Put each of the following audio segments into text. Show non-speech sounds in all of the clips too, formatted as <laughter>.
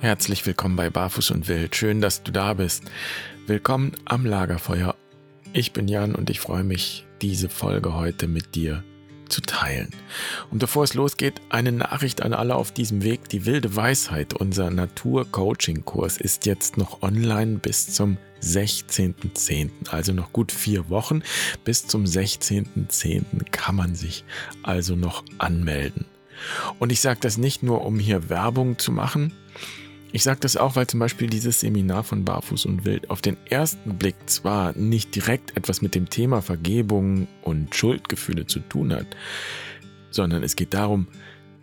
Herzlich willkommen bei Barfuß und Wild. Schön, dass du da bist. Willkommen am Lagerfeuer. Ich bin Jan und ich freue mich, diese Folge heute mit dir zu teilen. Und bevor es losgeht, eine Nachricht an alle auf diesem Weg. Die wilde Weisheit, unser Natur-Coaching-Kurs, ist jetzt noch online bis zum 16.10. Also noch gut vier Wochen. Bis zum 16.10. kann man sich also noch anmelden. Und ich sage das nicht nur, um hier Werbung zu machen, ich sage das auch, weil zum Beispiel dieses Seminar von Barfuß und Wild auf den ersten Blick zwar nicht direkt etwas mit dem Thema Vergebung und Schuldgefühle zu tun hat, sondern es geht darum,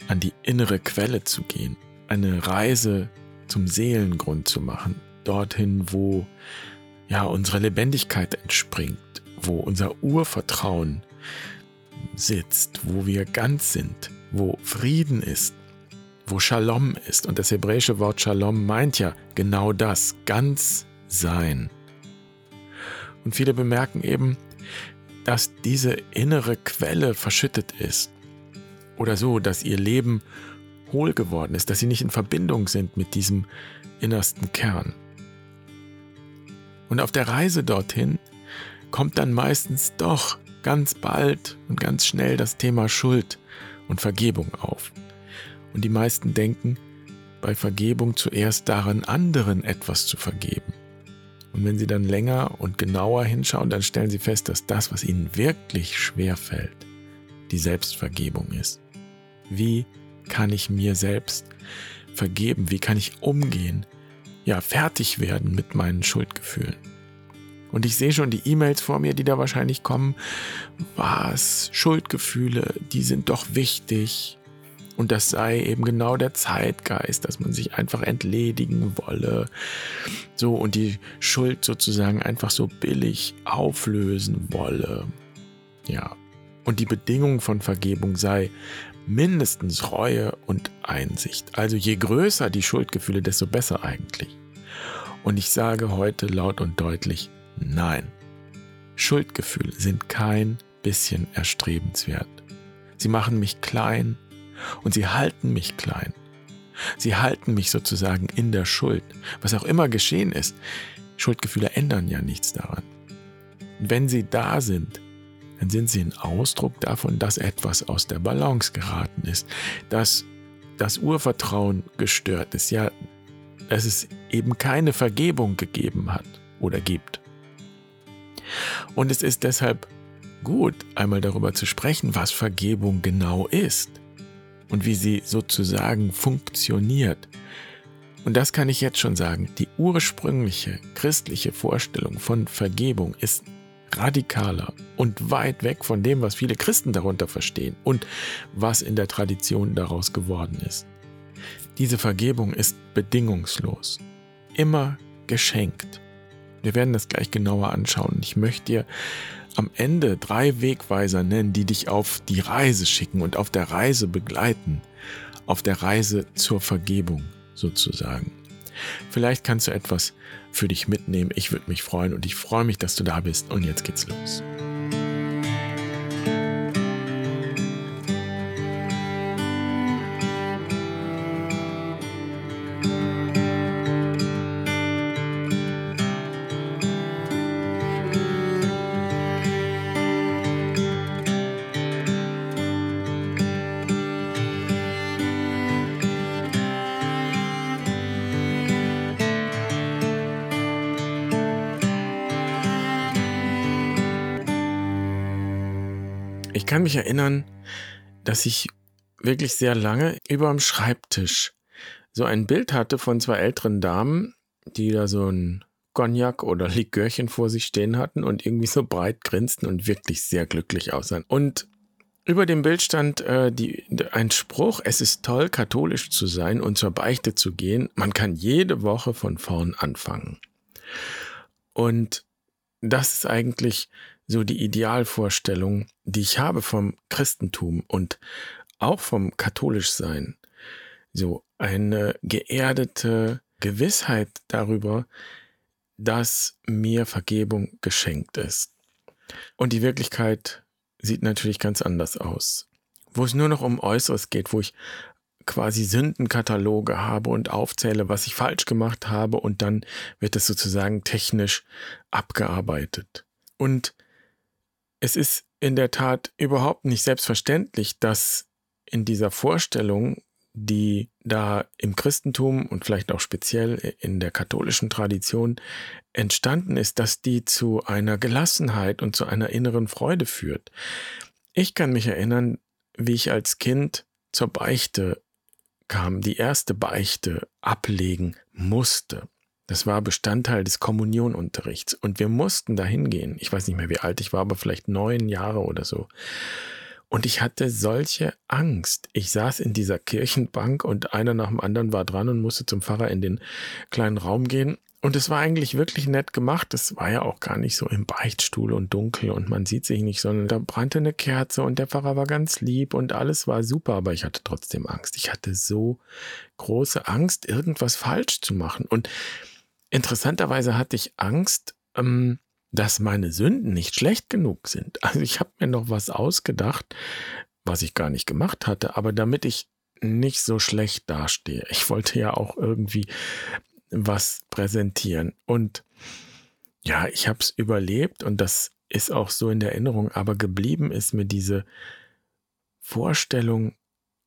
an die innere Quelle zu gehen, eine Reise zum Seelengrund zu machen, dorthin, wo ja unsere Lebendigkeit entspringt, wo unser Urvertrauen sitzt, wo wir ganz sind, wo Frieden ist, wo Shalom ist. Und das hebräische Wort Shalom meint ja genau das, ganz sein. Und viele bemerken eben, dass diese innere Quelle verschüttet ist. Oder so, dass ihr Leben hohl geworden ist, dass sie nicht in Verbindung sind mit diesem innersten Kern. Und auf der Reise dorthin kommt dann meistens doch ganz bald und ganz schnell das Thema Schuld und Vergebung auf. Und die meisten denken bei Vergebung zuerst daran, anderen etwas zu vergeben. Und wenn sie dann länger und genauer hinschauen, dann stellen sie fest, dass das, was ihnen wirklich schwer fällt, die Selbstvergebung ist. Wie kann ich mir selbst vergeben? Wie kann ich umgehen? Ja, fertig werden mit meinen Schuldgefühlen. Und ich sehe schon die E-Mails vor mir, die da wahrscheinlich kommen. Was? Schuldgefühle, die sind doch wichtig. Und das sei eben genau der Zeitgeist, dass man sich einfach entledigen wolle. So und die Schuld sozusagen einfach so billig auflösen wolle. Ja. Und die Bedingung von Vergebung sei mindestens Reue und Einsicht. Also je größer die Schuldgefühle, desto besser eigentlich. Und ich sage heute laut und deutlich, nein. Schuldgefühle sind kein bisschen erstrebenswert. Sie machen mich klein, und sie halten mich klein. Sie halten mich sozusagen in der Schuld. Was auch immer geschehen ist, Schuldgefühle ändern ja nichts daran. Wenn sie da sind, dann sind sie ein Ausdruck davon, dass etwas aus der Balance geraten ist, dass das Urvertrauen gestört ist, ja, dass es eben keine Vergebung gegeben hat oder gibt. Und es ist deshalb gut, einmal darüber zu sprechen, was Vergebung genau ist und wie sie sozusagen funktioniert. Und das kann ich jetzt schon sagen, die ursprüngliche christliche Vorstellung von Vergebung ist radikaler und weit weg von dem, was viele Christen darunter verstehen und was in der Tradition daraus geworden ist. Diese Vergebung ist bedingungslos, immer geschenkt. Wir werden das gleich genauer anschauen. Ich möchte dir am Ende drei Wegweiser nennen, die dich auf die Reise schicken und auf der Reise begleiten, auf der Reise zur Vergebung sozusagen. Vielleicht kannst du etwas für dich mitnehmen. Ich würde mich freuen und ich freue mich, dass du da bist. Und jetzt geht's los. Kann mich erinnern, dass ich wirklich sehr lange über dem Schreibtisch so ein Bild hatte von zwei älteren Damen, die da so ein Cognac oder <laughs> Likörchen vor sich stehen hatten und irgendwie so breit grinsten und wirklich sehr glücklich aussahen. Und über dem Bild stand äh, die, ein Spruch, es ist toll, katholisch zu sein und zur Beichte zu gehen. Man kann jede Woche von vorn anfangen. Und das ist eigentlich so die Idealvorstellung, die ich habe vom Christentum und auch vom Katholischsein. So eine geerdete Gewissheit darüber, dass mir Vergebung geschenkt ist. Und die Wirklichkeit sieht natürlich ganz anders aus. Wo es nur noch um Äußeres geht, wo ich quasi Sündenkataloge habe und aufzähle, was ich falsch gemacht habe und dann wird es sozusagen technisch abgearbeitet. Und es ist in der Tat überhaupt nicht selbstverständlich, dass in dieser Vorstellung, die da im Christentum und vielleicht auch speziell in der katholischen Tradition entstanden ist, dass die zu einer Gelassenheit und zu einer inneren Freude führt. Ich kann mich erinnern, wie ich als Kind zur Beichte kam, die erste Beichte ablegen musste. Das war Bestandteil des Kommunionunterrichts und wir mussten dahin gehen. Ich weiß nicht mehr, wie alt ich war, aber vielleicht neun Jahre oder so. Und ich hatte solche Angst. Ich saß in dieser Kirchenbank und einer nach dem anderen war dran und musste zum Pfarrer in den kleinen Raum gehen. Und es war eigentlich wirklich nett gemacht. Es war ja auch gar nicht so im Beichtstuhl und dunkel und man sieht sich nicht, sondern da brannte eine Kerze und der Pfarrer war ganz lieb und alles war super, aber ich hatte trotzdem Angst. Ich hatte so große Angst, irgendwas falsch zu machen. Und interessanterweise hatte ich Angst, ähm, dass meine Sünden nicht schlecht genug sind. <laughs> Also ich habe mir noch was ausgedacht, was ich gar nicht gemacht hatte, aber damit ich nicht so schlecht dastehe. Ich wollte ja auch irgendwie was präsentieren. Und ja, ich habe es überlebt und das ist auch so in der Erinnerung, aber geblieben ist mir diese Vorstellung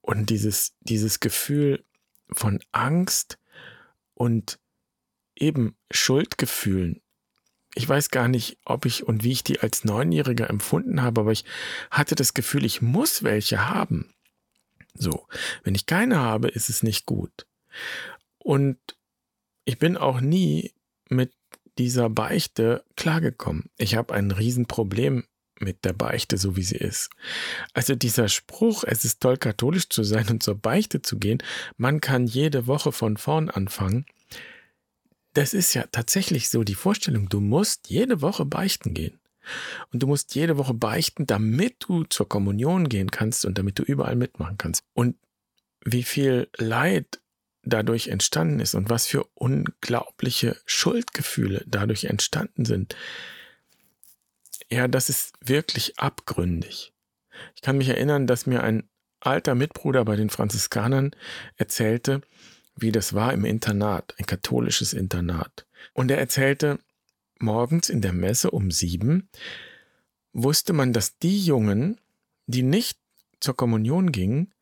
und dieses, dieses Gefühl von Angst und eben Schuldgefühlen. Ich weiß gar nicht, ob ich und wie ich die als Neunjähriger empfunden habe, aber ich hatte das Gefühl, ich muss welche haben. So, wenn ich keine habe, ist es nicht gut. Und ich bin auch nie mit dieser Beichte klargekommen. Ich habe ein Riesenproblem mit der Beichte, so wie sie ist. Also dieser Spruch, es ist toll, katholisch zu sein und zur Beichte zu gehen, man kann jede Woche von vorn anfangen. Das ist ja tatsächlich so die Vorstellung, du musst jede Woche beichten gehen. Und du musst jede Woche beichten, damit du zur Kommunion gehen kannst und damit du überall mitmachen kannst. Und wie viel Leid dadurch entstanden ist und was für unglaubliche Schuldgefühle dadurch entstanden sind, ja, das ist wirklich abgründig. Ich kann mich erinnern, dass mir ein alter Mitbruder bei den Franziskanern erzählte, wie das war im Internat, ein katholisches Internat. Und er erzählte, morgens in der Messe um sieben wusste man, dass die Jungen, die nicht zur Kommunion gingen,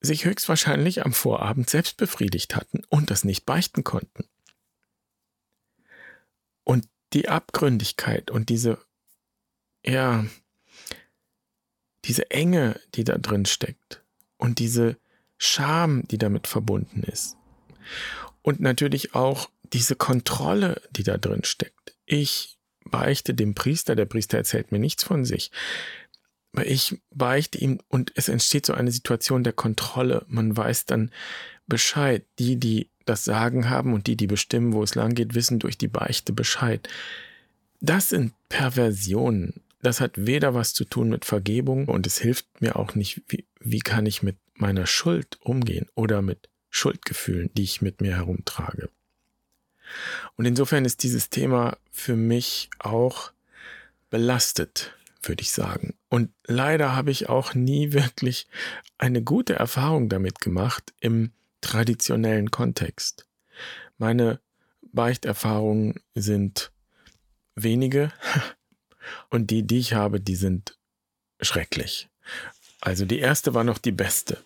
sich höchstwahrscheinlich am Vorabend selbst befriedigt hatten und das nicht beichten konnten. Und die Abgründigkeit und diese, ja, diese Enge, die da drin steckt und diese Scham, die damit verbunden ist. Und natürlich auch diese Kontrolle, die da drin steckt. Ich beichte dem Priester, der Priester erzählt mir nichts von sich ich beichte ihm und es entsteht so eine Situation der Kontrolle. Man weiß dann Bescheid. Die, die das Sagen haben und die, die bestimmen, wo es lang geht, wissen durch die Beichte Bescheid. Das sind Perversionen. Das hat weder was zu tun mit Vergebung und es hilft mir auch nicht, wie, wie kann ich mit meiner Schuld umgehen oder mit Schuldgefühlen, die ich mit mir herumtrage. Und insofern ist dieses Thema für mich auch belastet würde ich sagen. Und leider habe ich auch nie <laughs> wirklich eine gute Erfahrung damit gemacht im traditionellen Kontext. Meine Beichterfahrungen sind wenige <laughs> und die, die ich habe, die sind schrecklich. Also die erste war noch die beste.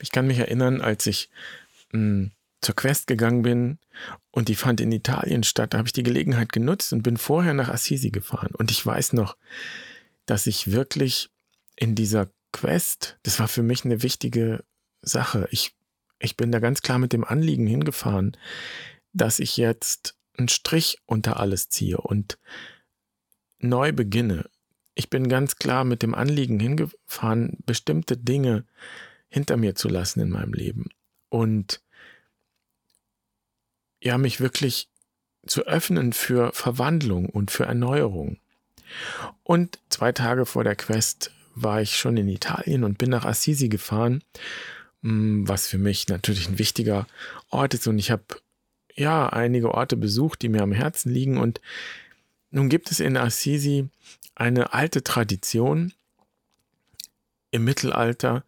Ich kann mich erinnern, als ich mh, hm, zur Quest gegangen bin und die fand in Italien statt, da habe ich die Gelegenheit genutzt und bin vorher nach Assisi gefahren. Und ich weiß noch, dass ich wirklich in dieser Quest, das war für mich eine wichtige Sache. Ich, ich bin da ganz klar mit dem Anliegen hingefahren, dass ich jetzt einen Strich unter alles ziehe und neu beginne. Ich bin ganz klar mit dem Anliegen hingefahren, bestimmte Dinge hinter mir zu lassen in meinem Leben und ja, mich wirklich zu öffnen für Verwandlung und für Erneuerung. Und zwei Tage vor der Quest war ich schon in Italien und bin nach Assisi gefahren, mm, was für mich natürlich ein wichtiger Ort ist. Und ich habe ja einige Orte besucht, die mir am Herzen liegen. Und nun gibt es in Assisi eine alte Tradition im Mittelalter.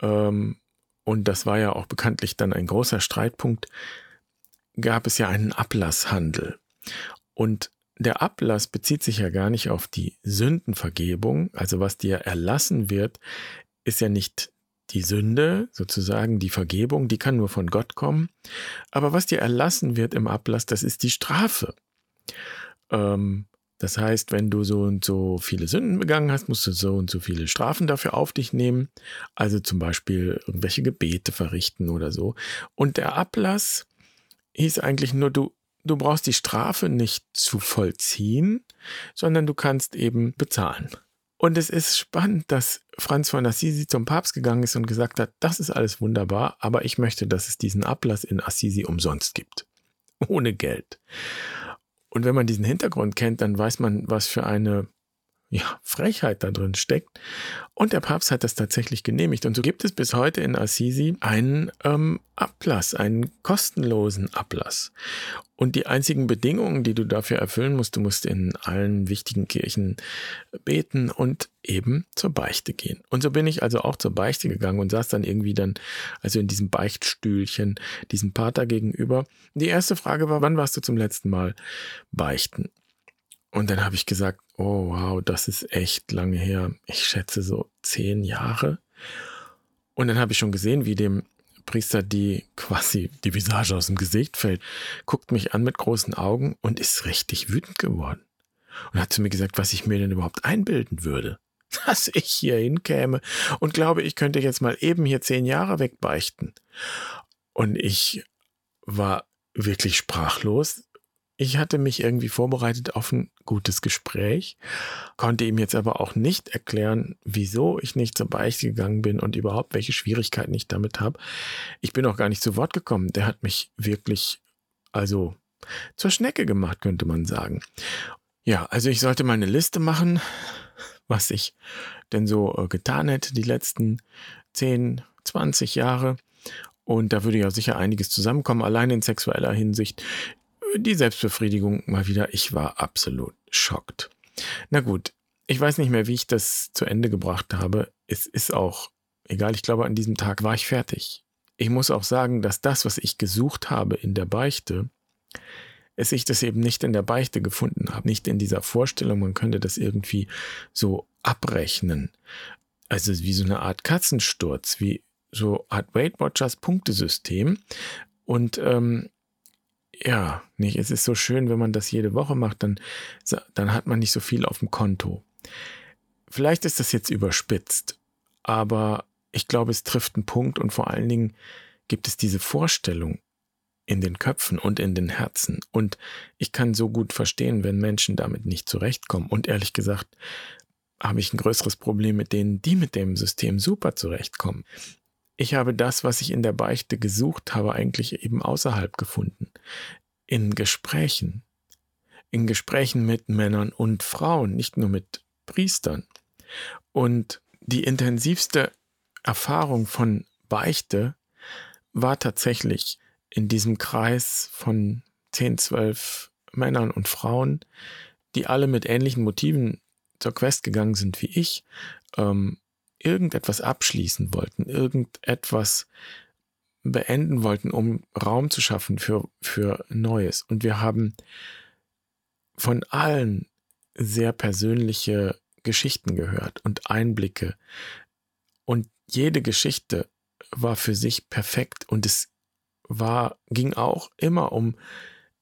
Ähm, und das war ja auch bekanntlich dann ein großer Streitpunkt, gab es ja einen Ablasshandel. Und der Ablass bezieht sich ja gar nicht auf die Sündenvergebung, also was dir erlassen wird, ist ja nicht die Sünde, sozusagen die Vergebung, die kann nur von Gott kommen. Aber was dir erlassen wird im Ablass, das ist die Strafe. Ähm, das heißt, wenn du so und so viele Sünden begangen hast, musst du so und so viele Strafen dafür auf dich nehmen. Also zum Beispiel irgendwelche Gebete verrichten oder so. Und der Ablass hieß eigentlich nur, du, du brauchst die Strafe nicht zu vollziehen, sondern du kannst eben bezahlen. Und es ist spannend, dass Franz von Assisi zum Papst gegangen ist und gesagt hat, das ist alles wunderbar, aber ich möchte, dass es diesen Ablass in Assisi umsonst gibt. Ohne Geld. Und wenn man diesen Hintergrund kennt, dann weiß man, was für eine ja, Frechheit da drin steckt. Und der Papst hat das tatsächlich genehmigt. Und so gibt es bis heute in Assisi einen ähm, Ablass, einen kostenlosen Ablass. Und die einzigen Bedingungen, die du dafür erfüllen musst, du musst in allen wichtigen Kirchen beten und eben zur Beichte gehen. Und so bin ich also auch zur Beichte gegangen und saß dann irgendwie dann, also in diesem Beichtstühlchen, diesem Pater gegenüber. Die erste Frage war, wann warst du zum letzten Mal beichten? Und dann habe ich gesagt, oh wow, das ist echt lange her. Ich schätze so zehn Jahre. Und dann habe ich schon gesehen, wie dem Priester die quasi die Visage aus dem Gesicht fällt, guckt mich an mit großen Augen und ist richtig wütend geworden. Und hat zu mir gesagt, was ich mir denn überhaupt einbilden würde. <laughs> Dass ich hier hinkäme und glaube, ich könnte jetzt mal eben hier zehn Jahre wegbeichten. Und ich war wirklich sprachlos, ich hatte mich irgendwie vorbereitet auf ein gutes Gespräch, konnte ihm jetzt aber auch nicht erklären, wieso ich nicht zur Beichte gegangen bin und überhaupt welche Schwierigkeiten ich damit habe. Ich bin auch gar nicht zu Wort gekommen. Der hat mich wirklich, also zur Schnecke gemacht, könnte man sagen. Ja, also ich sollte mal eine Liste machen, was ich denn so äh, getan hätte die letzten 10, 20 Jahre. Und da würde ja sicher einiges zusammenkommen, allein in sexueller Hinsicht die Selbstbefriedigung mal wieder. Ich war absolut schockt. Na gut, ich weiß nicht mehr, wie ich das zu Ende gebracht habe. Es ist auch egal. Ich glaube, an diesem Tag war ich fertig. Ich muss auch sagen, dass das, was ich gesucht habe in der Beichte, es ich das eben nicht in der Beichte gefunden habe, nicht in dieser Vorstellung, man könnte das irgendwie so abrechnen. Also wie so eine Art Katzensturz, wie so Art Weight Watchers Punktesystem. Und ähm, ja, nicht, es ist so schön, wenn man das jede Woche macht, dann, dann hat man nicht so viel auf dem Konto. Vielleicht ist das jetzt überspitzt, aber ich glaube, es trifft einen Punkt und vor allen Dingen gibt es diese Vorstellung in den Köpfen und in den Herzen. Und ich kann so gut verstehen, wenn Menschen damit nicht zurechtkommen. Und ehrlich gesagt, habe ich ein größeres Problem mit denen, die mit dem System super zurechtkommen. Ich habe das, was ich in der Beichte gesucht habe, eigentlich eben außerhalb gefunden. In Gesprächen. In Gesprächen mit Männern und Frauen, nicht nur mit Priestern. Und die intensivste Erfahrung von Beichte war tatsächlich in diesem Kreis von 10, 12 Männern und Frauen, die alle mit ähnlichen Motiven zur Quest gegangen sind wie ich, ähm, irgendetwas abschließen wollten, irgendetwas beenden wollten, um Raum zu schaffen für, für Neues. Und wir haben von allen sehr persönliche Geschichten gehört und Einblicke. Und jede Geschichte war für sich perfekt und es war, ging auch immer um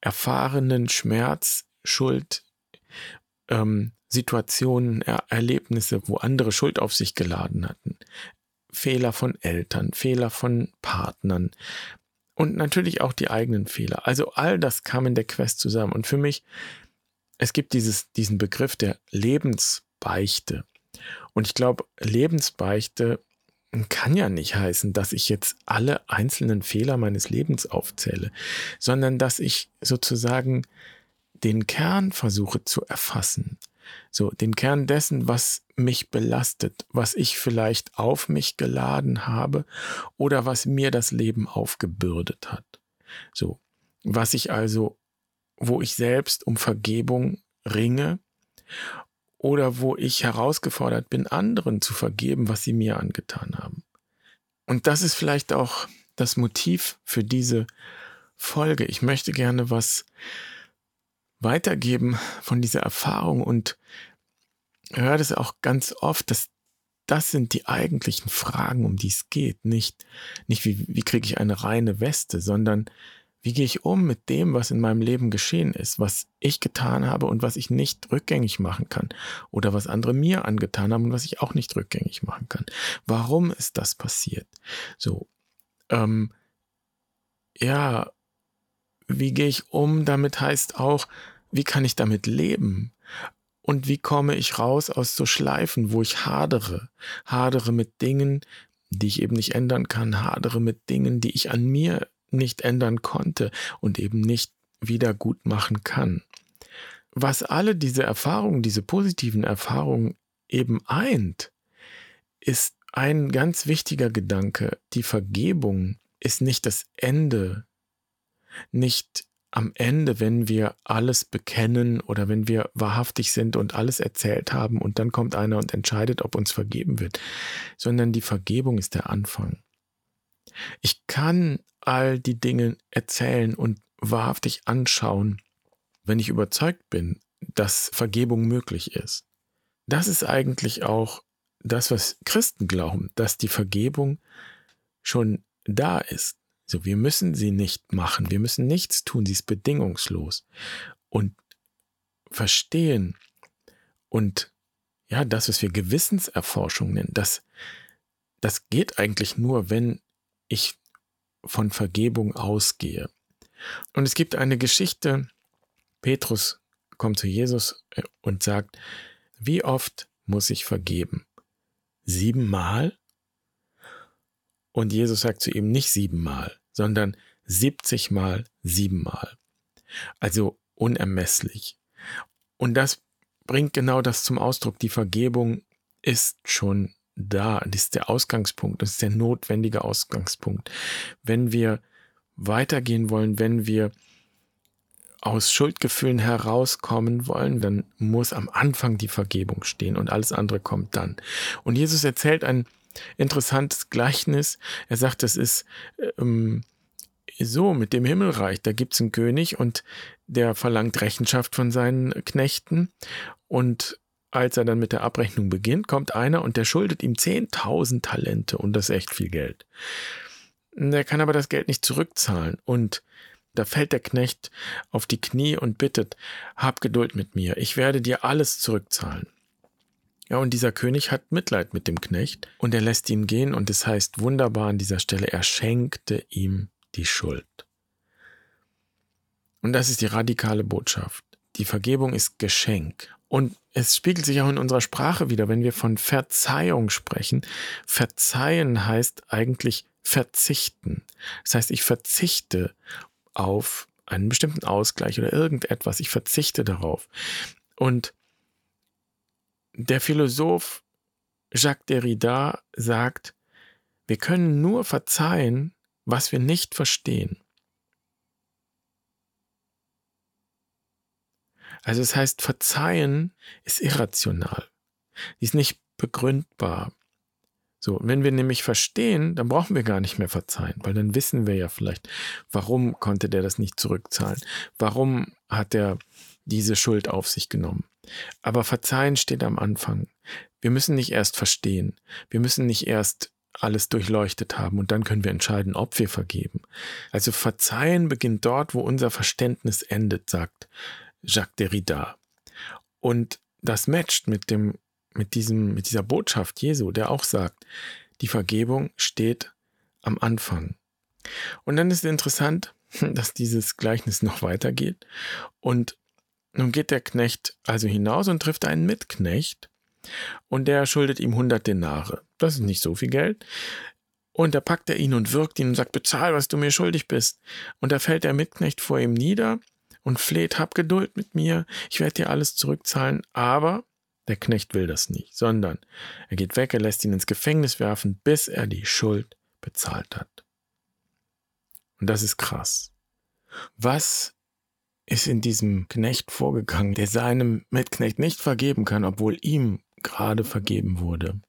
erfahrenen Schmerz, Schuld, ähm, Situationen, er Erlebnisse, wo andere Schuld auf sich geladen hatten. Fehler von Eltern, Fehler von Partnern und natürlich auch die eigenen Fehler. Also all das kam in der Quest zusammen. Und für mich, es gibt dieses, diesen Begriff der Lebensbeichte. Und ich glaube, Lebensbeichte kann ja nicht heißen, dass ich jetzt alle einzelnen Fehler meines Lebens aufzähle, sondern dass ich sozusagen den Kern versuche zu erfassen. So, den Kern dessen, was mich belastet, was ich vielleicht auf mich geladen habe oder was mir das Leben aufgebürdet hat. So, was ich also, wo ich selbst um Vergebung ringe oder wo ich herausgefordert bin, anderen zu vergeben, was sie mir angetan haben. Und das ist vielleicht auch das Motiv für diese Folge. Ich möchte gerne was weitergeben von dieser Erfahrung und höre das auch ganz oft, dass das sind die eigentlichen Fragen, um die es geht. Nicht, nicht wie, wie kriege ich eine reine Weste, sondern wie gehe ich um mit dem, was in meinem Leben geschehen ist, was ich getan habe und was ich nicht rückgängig machen kann oder was andere mir angetan haben und was ich auch nicht rückgängig machen kann. Warum ist das passiert? So, ähm, ja, wie gehe ich um damit heißt auch, wie kann ich damit leben? Und wie komme ich raus aus so Schleifen, wo ich hadere? Hadere mit Dingen, die ich eben nicht ändern kann, hadere mit Dingen, die ich an mir nicht ändern konnte und eben nicht wieder gut machen kann. Was alle diese Erfahrungen, diese positiven Erfahrungen eben eint, ist ein ganz wichtiger Gedanke. Die Vergebung ist nicht das Ende, nicht am Ende, wenn wir alles bekennen oder wenn wir wahrhaftig sind und alles erzählt haben und dann kommt einer und entscheidet, ob uns vergeben wird, sondern die Vergebung ist der Anfang. Ich kann all die Dinge erzählen und wahrhaftig anschauen, wenn ich überzeugt bin, dass Vergebung möglich ist. Das ist eigentlich auch das, was Christen glauben, dass die Vergebung schon da ist. So, wir müssen sie nicht machen, wir müssen nichts tun, sie ist bedingungslos. Und verstehen und ja, das, was wir Gewissenserforschung nennen, das, das geht eigentlich nur, wenn ich von Vergebung ausgehe. Und es gibt eine Geschichte, Petrus kommt zu Jesus äh, und sagt, wie oft muss ich vergeben? Siebenmal? Und Jesus sagt zu ihm nicht siebenmal, sondern 70 mal siebenmal. Also unermesslich. Und das bringt genau das zum Ausdruck. Die Vergebung ist schon da. Das ist der Ausgangspunkt. Das ist der notwendige Ausgangspunkt. Wenn wir weitergehen wollen, wenn wir aus Schuldgefühlen herauskommen wollen, dann muss am Anfang die Vergebung stehen und alles andere kommt dann. Und Jesus erzählt ein interessantes Gleichnis. Er sagt, das ist ähm, so mit dem Himmelreich. Da gibt es einen König und der verlangt Rechenschaft von seinen Knechten. Und als er dann mit der Abrechnung beginnt, kommt einer und der schuldet ihm 10.000 Talente und das ist echt viel Geld. Der kann aber das Geld nicht zurückzahlen und da fällt der Knecht auf die Knie und bittet, hab Geduld mit mir, ich werde dir alles zurückzahlen. Ja, und dieser König hat Mitleid mit dem Knecht und er lässt ihn gehen und es heißt wunderbar an dieser Stelle, er schenkte ihm die Schuld. Und das ist die radikale Botschaft. Die Vergebung ist Geschenk. Und es spiegelt sich auch in unserer Sprache wieder, wenn wir von Verzeihung sprechen. Verzeihen heißt eigentlich verzichten. Das heißt, ich verzichte auf einen bestimmten Ausgleich oder irgendetwas. Ich verzichte darauf. Und der Philosoph Jacques Derrida sagt, wir können nur verzeihen, was wir nicht verstehen. Also es heißt, verzeihen ist irrational. Die ist nicht begründbar. So, wenn wir nämlich verstehen, dann brauchen wir gar nicht mehr verzeihen, weil dann wissen wir ja vielleicht, warum konnte der das nicht zurückzahlen? Warum hat er diese Schuld auf sich genommen? Aber Verzeihen steht am Anfang. Wir müssen nicht erst verstehen. Wir müssen nicht erst alles durchleuchtet haben und dann können wir entscheiden, ob wir vergeben. Also Verzeihen beginnt dort, wo unser Verständnis endet, sagt Jacques Derrida. Und das matcht mit dem, mit diesem, mit dieser Botschaft Jesu, der auch sagt, die Vergebung steht am Anfang. Und dann ist interessant, <laughs> dass dieses Gleichnis noch weitergeht und nun geht der Knecht also hinaus und trifft einen Mitknecht und der schuldet ihm 100 Denare. Das ist nicht so viel Geld. Und da packt er ihn und wirkt ihn und sagt, bezahl, was du mir schuldig bist. Und da fällt der Mitknecht vor ihm nieder und fleht, hab Geduld mit mir, ich werde dir alles zurückzahlen. Aber der Knecht will das nicht, sondern er geht weg, er lässt ihn ins Gefängnis werfen, bis er die Schuld bezahlt hat. Und das ist krass. Was ist in diesem Knecht vorgegangen, der seinem Mitknecht nicht vergeben kann, obwohl ihm gerade vergeben wurde.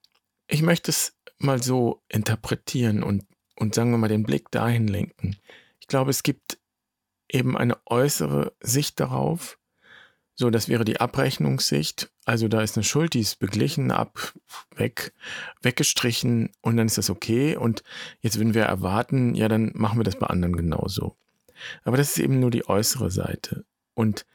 Ich möchte es mal so interpretieren und, und sagen wir mal den Blick dahin lenken. Ich glaube, es gibt eben eine äußere Sicht darauf. So, das wäre die Abrechnungssicht. Also da ist eine Schuld, die ist beglichen, ab, weg, weggestrichen und dann ist das okay. Und jetzt, wenn wir erwarten, ja, dann machen wir das bei anderen genauso. Aber das ist eben nur die äußere Seite. Und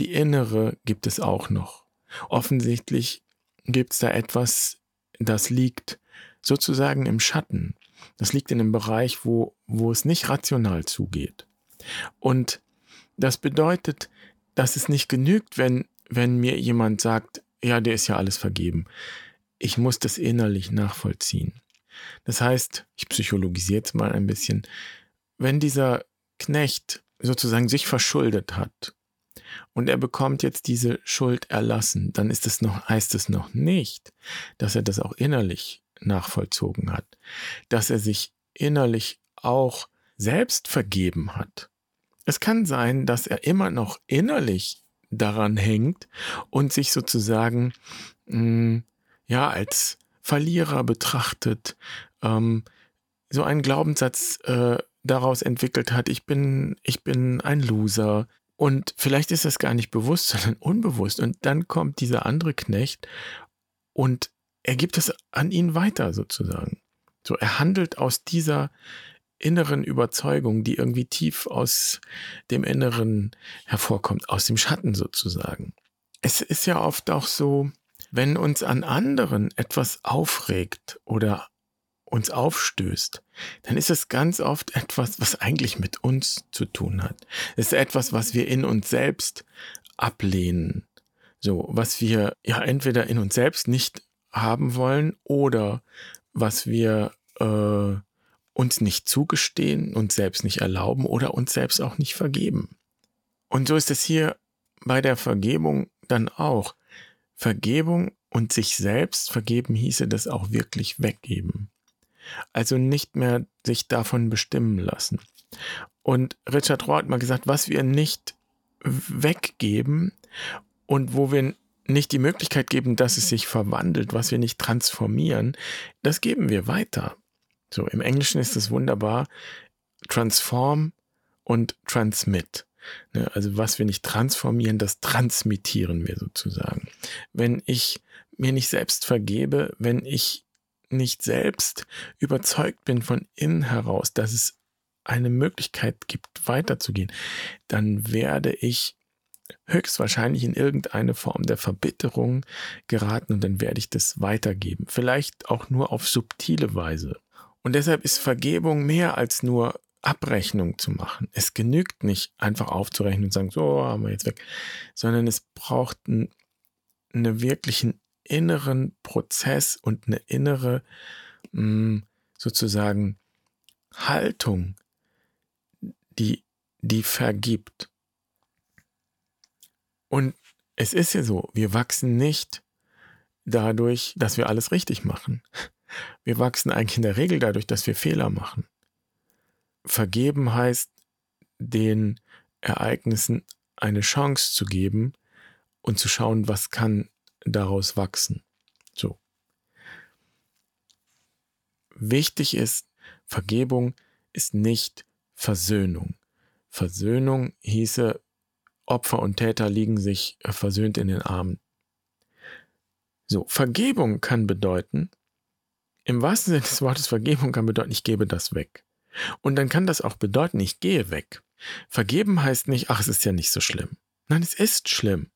die innere gibt es auch noch. Offensichtlich gibt es da etwas, das liegt sozusagen im Schatten. Das liegt in einem Bereich, wo, wo es nicht rational zugeht. Und das bedeutet, dass es nicht genügt, wenn, wenn mir jemand sagt, ja, der ist ja alles vergeben. Ich muss das innerlich nachvollziehen. Das heißt, ich psychologisiere jetzt mal ein bisschen, wenn dieser Knecht sozusagen sich verschuldet hat und er bekommt jetzt diese Schuld erlassen, dann ist es noch, heißt es noch nicht, dass er das auch innerlich nachvollzogen hat, dass er sich innerlich auch selbst vergeben hat. Es kann sein, dass er immer noch innerlich daran hängt und sich sozusagen mh, hm, ja als Verlierer betrachtet, ähm, so einen Glaubenssatz äh, daraus entwickelt hat, ich bin, ich bin ein Loser. Und vielleicht ist das gar nicht bewusst, <laughs> sondern unbewusst. Und dann kommt dieser andere Knecht und er gibt es an ihn weiter sozusagen. So, er handelt aus dieser inneren Überzeugung, die irgendwie tief aus dem Inneren hervorkommt, aus dem Schatten sozusagen. Es ist ja oft auch so, wenn uns an anderen etwas aufregt oder uns aufstößt, dann ist es ganz oft etwas, was eigentlich mit uns zu tun hat. Es ist etwas, was wir in uns selbst ablehnen. So, was wir ja entweder in uns selbst nicht haben wollen oder was wir äh, uns nicht zugestehen, uns selbst nicht erlauben oder uns selbst auch nicht vergeben. Und so ist es hier bei der Vergebung dann auch. Vergebung und sich selbst vergeben hieße das auch wirklich weggeben. Also nicht mehr sich davon bestimmen lassen. Und Richard Rohr hat mal gesagt, was wir nicht weggeben und wo wir nicht die Möglichkeit geben, dass es sich verwandelt, was wir nicht transformieren, das geben wir weiter. So, im Englischen ist es wunderbar, transform und transmit. Ne, also was wir nicht transformieren, das transmittieren wir sozusagen. Wenn ich mir nicht selbst vergebe, wenn ich nicht selbst überzeugt bin von innen heraus, dass es eine Möglichkeit gibt, weiterzugehen, dann werde ich höchstwahrscheinlich in irgendeine Form der Verbitterung geraten und dann werde ich das weitergeben. Vielleicht auch nur auf subtile Weise. Und deshalb ist Vergebung mehr als nur Abrechnung zu machen. Es genügt nicht einfach aufzurechnen und sagen, so haben wir jetzt weg, sondern es braucht einen, einen wirklichen inneren Prozess und eine innere mh, hm, sozusagen Haltung, die, die vergibt. Und es ist ja so, wir wachsen nicht dadurch, dass wir alles richtig machen. Wir wachsen eigentlich in der Regel dadurch, dass wir Fehler machen. Vergeben heißt, den Ereignissen eine Chance zu geben und zu schauen, was kann daraus wachsen. So. Wichtig ist, Vergebung ist nicht Versöhnung. Versöhnung hieße, Opfer und Täter liegen sich versöhnt in den Armen. So, Vergebung kann bedeuten, im wahrsten Sinne des Wortes Vergebung kann bedeuten, ich gebe das weg. Und dann kann das auch bedeuten, ich gehe weg. Vergeben heißt nicht, ach, es ist ja nicht so schlimm. Nein, es ist schlimm.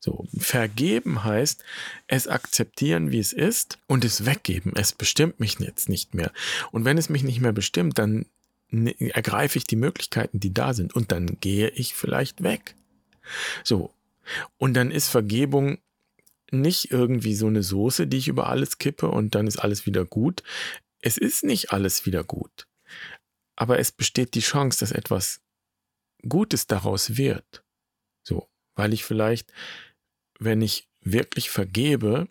So, vergeben heißt, es akzeptieren, wie es ist und es weggeben. Es bestimmt mich jetzt nicht mehr. Und wenn es mich nicht mehr bestimmt, dann ne, ergreife ich die Möglichkeiten, die da sind und dann gehe ich vielleicht weg. So. Und dann ist Vergebung nicht irgendwie so eine Soße, die ich über alles kippe und dann ist alles wieder gut. Es ist nicht alles wieder gut. Aber es besteht die Chance, dass etwas Gutes daraus wird. Weil ich vielleicht, wenn ich wirklich vergebe,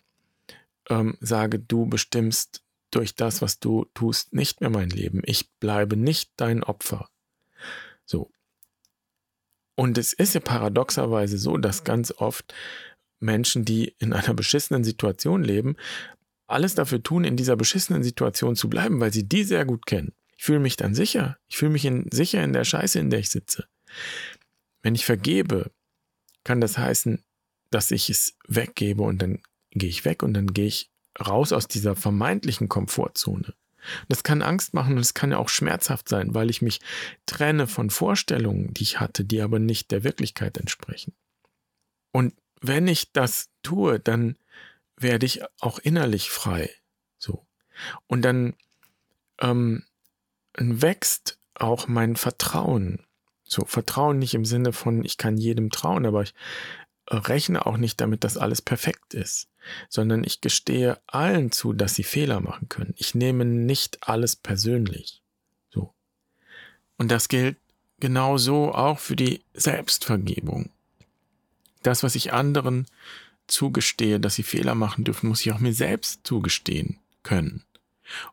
ähm, sage, du bestimmst durch das, was du tust, nicht mehr mein Leben. Ich bleibe nicht dein Opfer. So. Und es ist ja paradoxerweise so, dass ganz oft Menschen, die in einer beschissenen Situation leben, alles dafür tun, in dieser beschissenen Situation zu bleiben, weil sie die sehr gut kennen. Ich fühle mich dann sicher. Ich fühle mich in, sicher in der Scheiße, in der ich sitze. Wenn ich vergebe, kann das heißen, dass ich es weggebe und dann gehe ich weg und dann gehe ich raus aus dieser vermeintlichen Komfortzone. Das kann Angst machen und es kann ja auch schmerzhaft sein, weil ich mich trenne von Vorstellungen, die ich hatte, die aber nicht der Wirklichkeit entsprechen. Und wenn ich das tue, dann werde ich auch innerlich frei. So. Und dann ähm, wächst auch mein Vertrauen. So, Vertrauen nicht im Sinne von, ich kann jedem trauen, aber ich äh, rechne auch nicht damit, dass alles perfekt ist, sondern ich gestehe allen zu, dass sie Fehler machen können. Ich nehme nicht alles persönlich. So. Und das gilt genauso auch für die Selbstvergebung. Das, was ich anderen zugestehe, dass sie Fehler machen dürfen, muss ich auch mir selbst zugestehen können.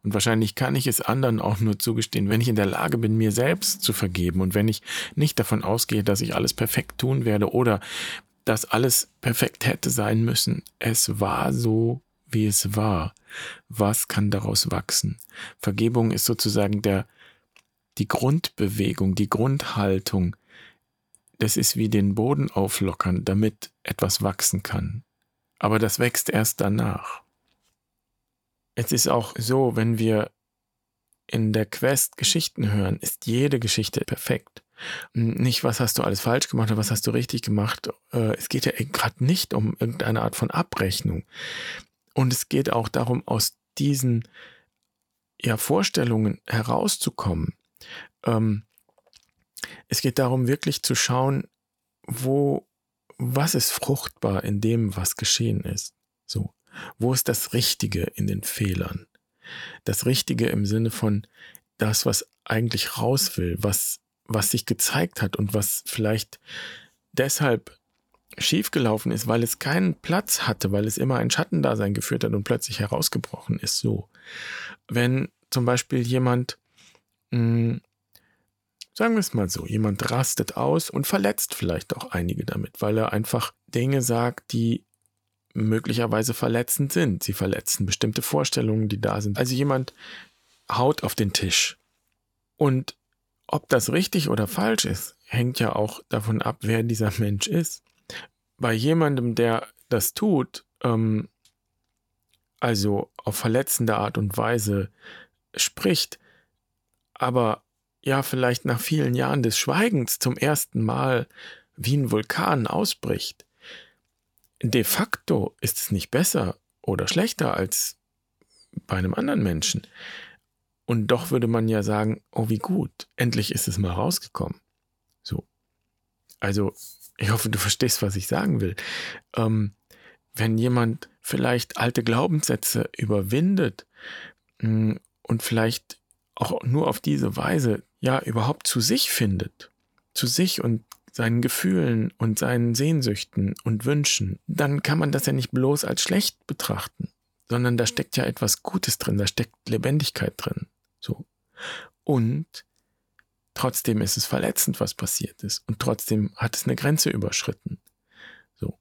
Und wahrscheinlich kann ich es anderen auch nur zugestehen, wenn ich in der Lage bin, mir selbst zu vergeben und wenn ich nicht davon ausgehe, dass ich alles perfekt tun werde oder dass alles perfekt hätte sein müssen. Es war so, wie es war. Was kann daraus wachsen? Vergebung ist sozusagen der, die Grundbewegung, die Grundhaltung. Das ist wie den Boden auflockern, damit etwas wachsen kann. Aber das wächst erst danach. Es ist auch so, wenn wir in der Quest Geschichten hören, ist jede Geschichte perfekt. Nicht, was hast du alles falsch gemacht oder was hast du richtig gemacht. Äh, es geht ja gerade nicht um irgendeine Art von Abrechnung. Und es geht auch darum, aus diesen ja, Vorstellungen herauszukommen. Ähm, es geht darum, wirklich zu schauen, wo, was ist fruchtbar in dem, was geschehen ist. So. Wo ist das Richtige in den Fehlern? Das Richtige im Sinne von das, was eigentlich raus will, was, was sich gezeigt hat und was vielleicht deshalb schiefgelaufen ist, weil es keinen Platz hatte, weil es immer ein Schattendasein geführt hat und plötzlich herausgebrochen ist. So. Wenn zum Beispiel jemand, mh, hm, sagen wir es mal so, jemand rastet aus und verletzt vielleicht auch einige damit, weil er einfach Dinge sagt, die möglicherweise verletzend sind. Sie verletzen bestimmte Vorstellungen, die da sind. Also jemand haut auf den Tisch. Und ob das richtig oder falsch ist, hängt ja auch davon ab, wer dieser Mensch ist. Bei jemandem, der das tut, ähm, also auf verletzende Art und Weise spricht, aber ja vielleicht nach vielen Jahren des Schweigens zum ersten Mal wie ein Vulkan ausbricht, de facto ist es nicht besser oder schlechter als bei einem anderen Menschen. Und doch würde man ja sagen, oh wie gut, endlich ist es mal rausgekommen. So. Also, ich hoffe, du verstehst, was ich sagen will. Ähm, wenn jemand vielleicht alte Glaubenssätze überwindet mh, hm, und vielleicht auch nur auf diese Weise ja überhaupt zu sich findet, zu sich und seinen Gefühlen und seinen Sehnsüchten und Wünschen, dann kann man das ja nicht bloß als schlecht betrachten, sondern da steckt ja etwas Gutes drin, da steckt Lebendigkeit drin. So. Und trotzdem ist es verletzend, was passiert ist. Und trotzdem hat es eine Grenze überschritten. So.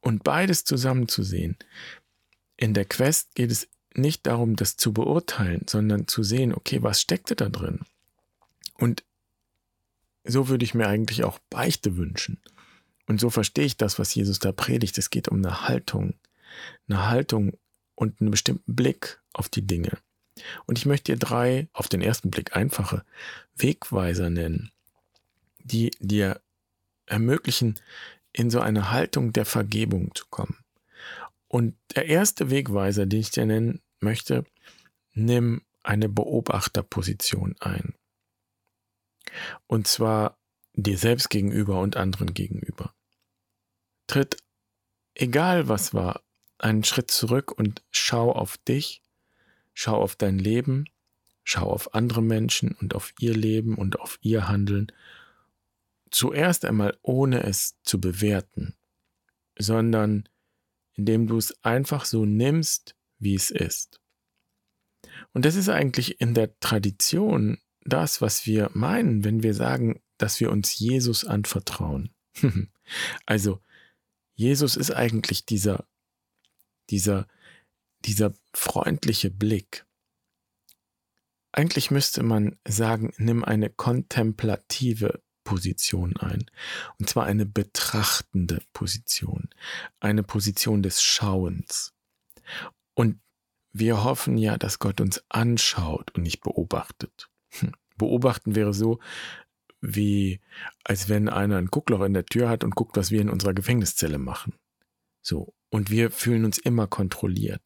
Und beides zusammen zu sehen. In der Quest geht es nicht darum, das zu beurteilen, sondern zu sehen, okay, was steckte da drin? Und so würde ich mir eigentlich auch Beichte wünschen. Und so verstehe ich das, was Jesus da predigt. Es geht um eine Haltung, eine Haltung und einen bestimmten Blick auf die Dinge. Und ich möchte dir drei, auf den ersten Blick einfache Wegweiser nennen, die dir ermöglichen, in so eine Haltung der Vergebung zu kommen. Und der erste Wegweiser, den ich dir nennen möchte, nimm eine Beobachterposition ein. Und zwar dir selbst gegenüber und anderen gegenüber. Tritt, egal was war, einen Schritt zurück und schau auf dich, schau auf dein Leben, schau auf andere Menschen und auf ihr Leben und auf ihr Handeln. Zuerst einmal ohne es zu bewerten, sondern indem du es einfach so nimmst, wie es ist. Und das ist eigentlich in der Tradition das, was wir meinen, wenn wir sagen, dass wir uns Jesus anvertrauen. <laughs> also, Jesus ist eigentlich dieser, dieser, dieser freundliche Blick. Eigentlich müsste man sagen, nimm eine kontemplative Position ein. Und zwar eine betrachtende Position. Eine Position des Schauens. Und wir hoffen ja, dass Gott uns anschaut und nicht beobachtet. Beobachten wäre so, wie als wenn einer ein Guckloch in der Tür hat und guckt, was wir in unserer Gefängniszelle machen. So. Und wir fühlen uns immer kontrolliert.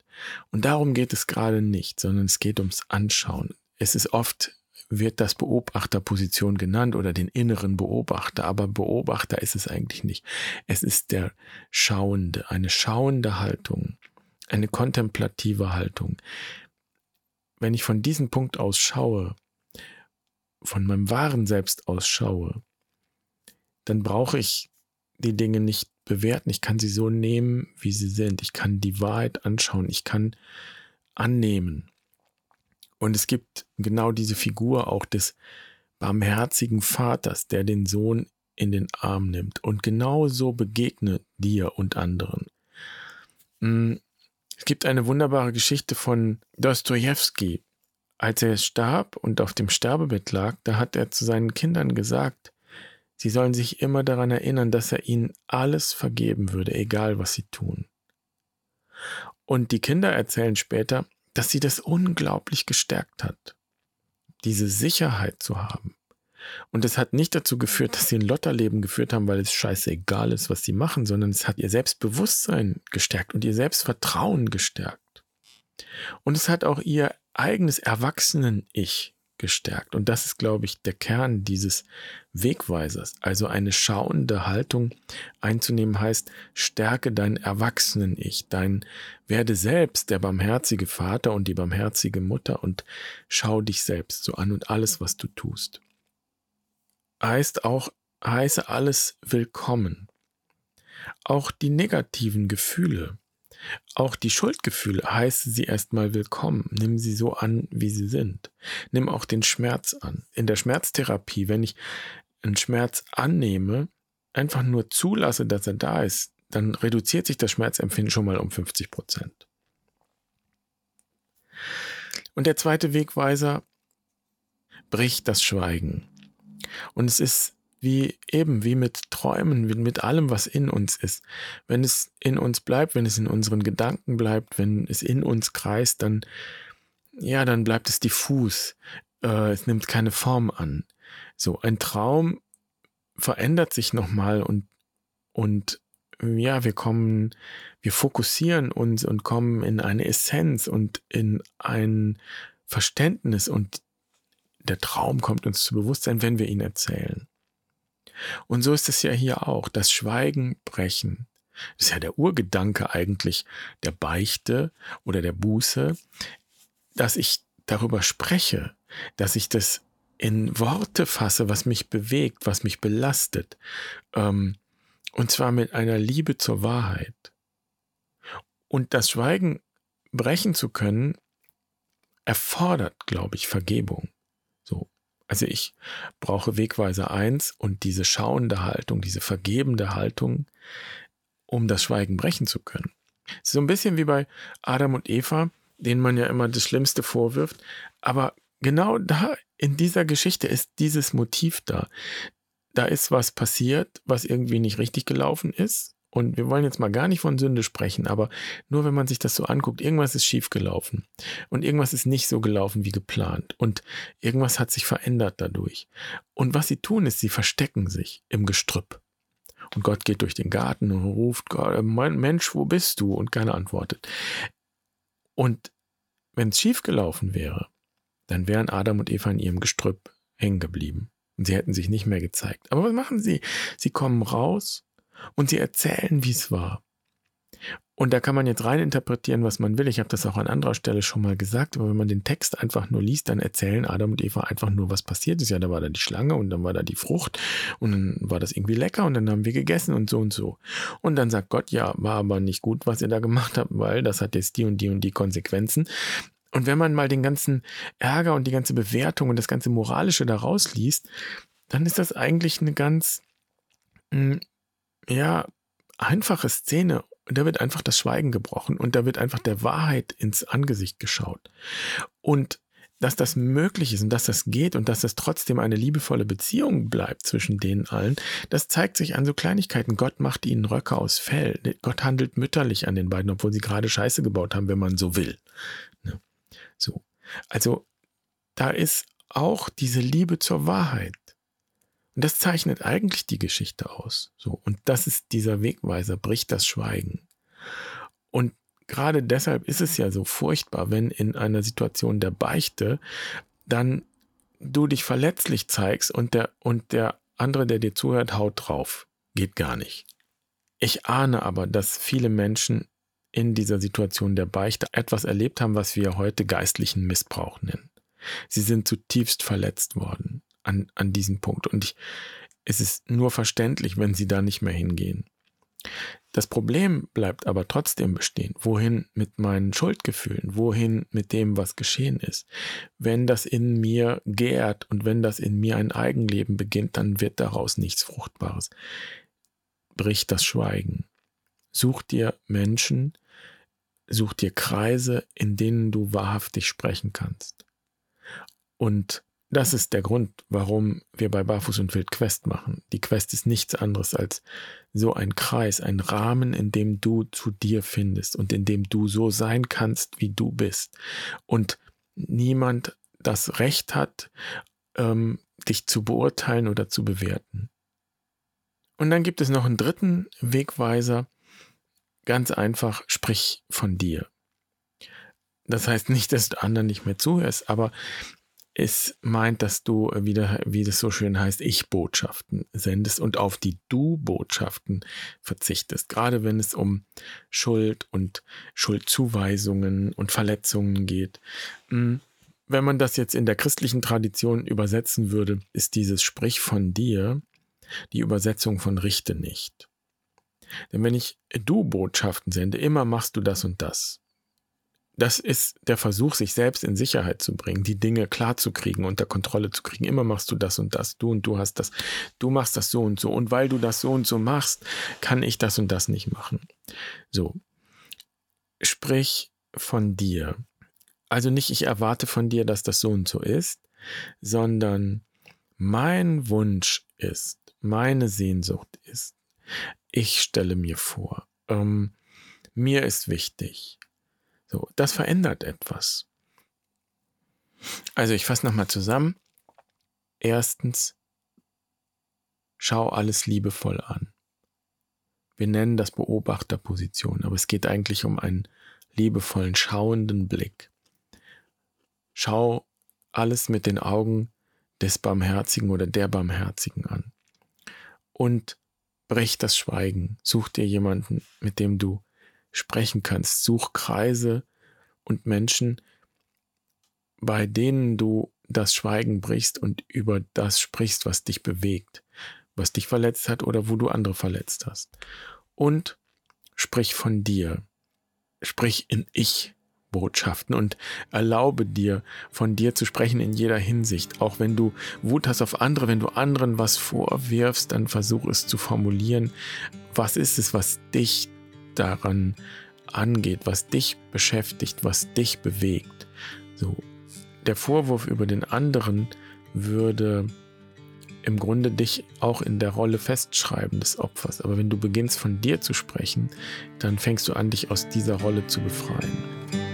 Und darum geht es gerade nicht, sondern es geht ums Anschauen. Es ist oft wird das Beobachterposition genannt oder den inneren Beobachter, aber Beobachter ist es eigentlich nicht. Es ist der Schauende, eine schauende Haltung, eine kontemplative Haltung. Wenn ich von diesem Punkt aus schaue, von meinem wahren Selbst aus schaue, dann brauche ich die Dinge nicht bewerten. Ich kann sie so nehmen, wie sie sind. Ich kann die Wahrheit anschauen. Ich kann annehmen. Und es gibt genau diese Figur auch des barmherzigen Vaters, der den Sohn in den Arm nimmt. Und genau so begegnet dir und anderen. Hm, es gibt eine wunderbare Geschichte von Dostoevsky. Als er starb und auf dem Sterbebett lag, da hat er zu seinen Kindern gesagt, sie sollen sich immer daran erinnern, dass er ihnen alles vergeben würde, egal was sie tun. Und die Kinder erzählen später, dass sie das unglaublich gestärkt hat, diese Sicherheit zu haben. Und es hat nicht dazu geführt, dass sie ein Lotterleben geführt haben, weil es scheißegal ist, was sie machen, sondern es hat ihr Selbstbewusstsein gestärkt und ihr Selbstvertrauen gestärkt. Und es hat auch ihr eigenes Erwachsenen-Ich gestärkt. Und das ist, glaube ich, der Kern dieses Wegweisers. Also eine schauende Haltung einzunehmen heißt, stärke dein Erwachsenen-Ich, dein werde selbst der barmherzige Vater und die barmherzige Mutter und schau dich selbst so an und alles, was du tust. Heißt auch, heiße alles willkommen. Auch die negativen Gefühle, auch die Schuldgefühle heiße sie erstmal willkommen. Nimm sie so an, wie sie sind. Nimm auch den Schmerz an. In der Schmerztherapie, wenn ich einen Schmerz annehme, einfach nur zulasse, dass er da ist, dann reduziert sich das Schmerzempfinden schon mal um 50 Prozent. Und der zweite Wegweiser bricht das Schweigen. Und es ist wie eben, wie mit Träumen, wie mit allem, was in uns ist. Wenn es in uns bleibt, wenn es in unseren Gedanken bleibt, wenn es in uns kreist, dann, ja, dann bleibt es diffus. Äh, es nimmt keine Form an. So, ein Traum verändert sich nochmal und, und, ja, wir kommen, wir fokussieren uns und kommen in eine Essenz und in ein Verständnis und der Traum kommt uns zu Bewusstsein, wenn wir ihn erzählen. Und so ist es ja hier auch, das Schweigen brechen. Das ist ja der Urgedanke eigentlich der Beichte oder der Buße, dass ich darüber spreche, dass ich das in Worte fasse, was mich bewegt, was mich belastet. Ähm, und zwar mit einer Liebe zur Wahrheit. Und das Schweigen brechen zu können, erfordert, glaube ich, Vergebung. Also ich brauche Wegweiser 1 und diese schauende Haltung, diese vergebende Haltung, um das Schweigen brechen zu können. So ein bisschen wie bei Adam und Eva, denen man ja immer das Schlimmste vorwirft. Aber genau da in dieser Geschichte ist dieses Motiv da. Da ist was passiert, was irgendwie nicht richtig gelaufen ist. Und wir wollen jetzt mal gar nicht von Sünde sprechen, aber nur wenn man sich das so anguckt, irgendwas ist schiefgelaufen und irgendwas ist nicht so gelaufen wie geplant und irgendwas hat sich verändert dadurch. Und was sie tun, ist, sie verstecken sich im Gestrüpp. Und Gott geht durch den Garten und ruft, Mensch, wo bist du? Und keiner antwortet. Und wenn es schiefgelaufen wäre, dann wären Adam und Eva in ihrem Gestrüpp hängen geblieben. Und sie hätten sich nicht mehr gezeigt. Aber was machen sie? Sie kommen raus und sie erzählen, wie es war. Und da kann man jetzt rein interpretieren, was man will. Ich habe das auch an anderer Stelle schon mal gesagt, aber wenn man den Text einfach nur liest, dann erzählen Adam und Eva einfach nur, was passiert ist. Ja, da war da die Schlange und dann war da die Frucht und dann war das irgendwie lecker und dann haben wir gegessen und so und so. Und dann sagt Gott, ja, war aber nicht gut, was ihr da gemacht habt, weil das hat jetzt die und die und die Konsequenzen. Und wenn man mal den ganzen Ärger und die ganze Bewertung und das ganze Moralische da rausliest, dann ist das eigentlich eine ganz hm, ja, einfache Szene, da wird einfach das Schweigen gebrochen und da wird einfach der Wahrheit ins Angesicht geschaut. Und dass das möglich ist und dass das geht und dass das trotzdem eine liebevolle Beziehung bleibt zwischen denen allen, das zeigt sich an so Kleinigkeiten. Gott macht ihnen Röcke aus Fell. Gott handelt mütterlich an den beiden, obwohl sie gerade Scheiße gebaut haben, wenn man so will. Ne? So. Also, da ist auch diese Liebe zur Wahrheit. Und das zeichnet eigentlich die Geschichte aus. So. Und das ist dieser Wegweiser, bricht das Schweigen. Und gerade deshalb ist es ja so furchtbar, wenn in einer Situation der Beichte dann du dich verletzlich zeigst und der, und der andere, der dir zuhört, haut drauf. Geht gar nicht. Ich ahne aber, dass viele Menschen in dieser Situation der Beichte etwas erlebt haben, was wir heute geistlichen Missbrauch nennen. Sie sind zutiefst verletzt worden an, an diesem Punkt. Und ich, es ist nur verständlich, wenn sie da nicht mehr hingehen. Das Problem bleibt aber trotzdem bestehen. Wohin mit meinen Schuldgefühlen? Wohin mit dem, was geschehen ist? Wenn das in mir gärt und wenn das in mir ein Eigenleben beginnt, dann wird daraus nichts Fruchtbares. Brich das Schweigen. Such dir Menschen, such dir Kreise, in denen du wahrhaftig sprechen kannst. Und das ist der Grund, warum wir bei Barfuß und Wild Quest machen. Die Quest ist nichts anderes als so ein Kreis, ein Rahmen, in dem du zu dir findest und in dem du so sein kannst, wie du bist. Und niemand das Recht hat, ähm, dich zu beurteilen oder zu bewerten. Und dann gibt es noch einen dritten Wegweiser. Ganz einfach, sprich von dir. Das heißt nicht, dass du anderen nicht mehr zuhörst, aber es meint, dass du wieder, wie das so schön heißt, Ich-Botschaften sendest und auf die Du-Botschaften verzichtest. Gerade wenn es um Schuld und Schuldzuweisungen und Verletzungen geht. Hm, wenn man das jetzt in der christlichen Tradition übersetzen würde, ist dieses Sprich von dir die Übersetzung von Richte nicht. Denn wenn ich Du-Botschaften sende, immer machst du das und das das ist der Versuch, sich selbst in Sicherheit zu bringen, die Dinge klar zu kriegen, unter Kontrolle zu kriegen. Immer machst du das und das, du und du hast das, du machst das so und so. Und weil du das so und so machst, kann ich das und das nicht machen. So. Sprich von dir. Also nicht, ich erwarte von dir, dass das so und so ist, sondern mein Wunsch ist, meine Sehnsucht ist, ich stelle mir vor, ähm, mir ist wichtig, so, das verändert etwas. Also ich fasse nochmal zusammen. Erstens, schau alles liebevoll an. Wir nennen das Beobachterposition, aber es geht eigentlich um einen liebevollen, schauenden Blick. Schau alles mit den Augen des Barmherzigen oder der Barmherzigen an. Und brech das Schweigen. Such dir jemanden, mit dem du sprechen kannst. Such Kreise und Menschen, bei denen du das Schweigen brichst und über das sprichst, was dich bewegt, was dich verletzt hat oder wo du andere verletzt hast. Und sprich von dir. Sprich in Ich. Botschaften und erlaube dir, von dir zu sprechen in jeder Hinsicht. Auch wenn du Wut hast auf andere, wenn du anderen was vorwirfst, dann versuch es zu formulieren. Was ist es, was dich daran angeht, was dich beschäftigt, was dich bewegt. So, der Vorwurf über den anderen würde im Grunde dich auch in der Rolle festschreiben des Opfers. Aber wenn du beginnst von dir zu sprechen, dann fängst du an, dich aus dieser Rolle zu befreien.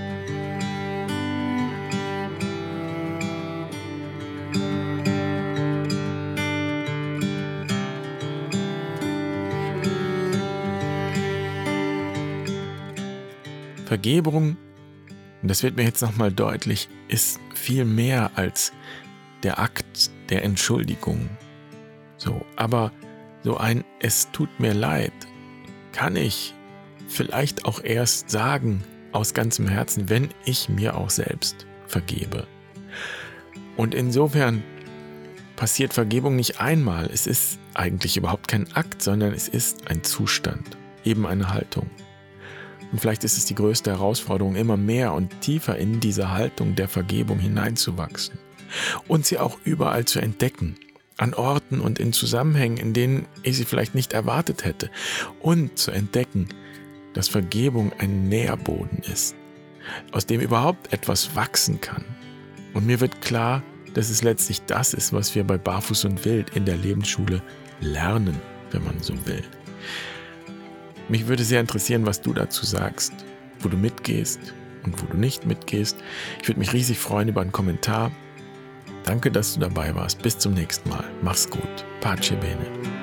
Vergebung, und das wird mir jetzt nochmal deutlich, ist viel mehr als der Akt der Entschuldigung. So, aber so ein Es tut mir leid kann ich vielleicht auch erst sagen aus ganzem Herzen, wenn ich mir auch selbst vergebe. Und insofern passiert Vergebung nicht einmal. Es ist eigentlich überhaupt kein Akt, sondern es ist ein Zustand, eben eine Haltung. Und vielleicht ist es die größte Herausforderung, immer mehr und tiefer in diese Haltung der Vergebung hineinzuwachsen und sie auch überall zu entdecken. an Orten und in Zusammenhängen, in denen ich sie vielleicht nicht erwartet hätte. Und zu entdecken, dass Vergebung ein Nährboden ist, aus dem überhaupt etwas wachsen kann. Und mir wird klar, dass es letztlich das ist, was wir bei Barfuß und Wild in der Lebensschule lernen, wenn man so will. Mich würde sehr interessieren, was du dazu sagst, wo du mitgehst und wo du nicht mitgehst. Ich würde mich riesig freuen über einen Kommentar. Danke, dass du dabei warst. Bis zum nächsten Mal. Mach's gut. Pace bene.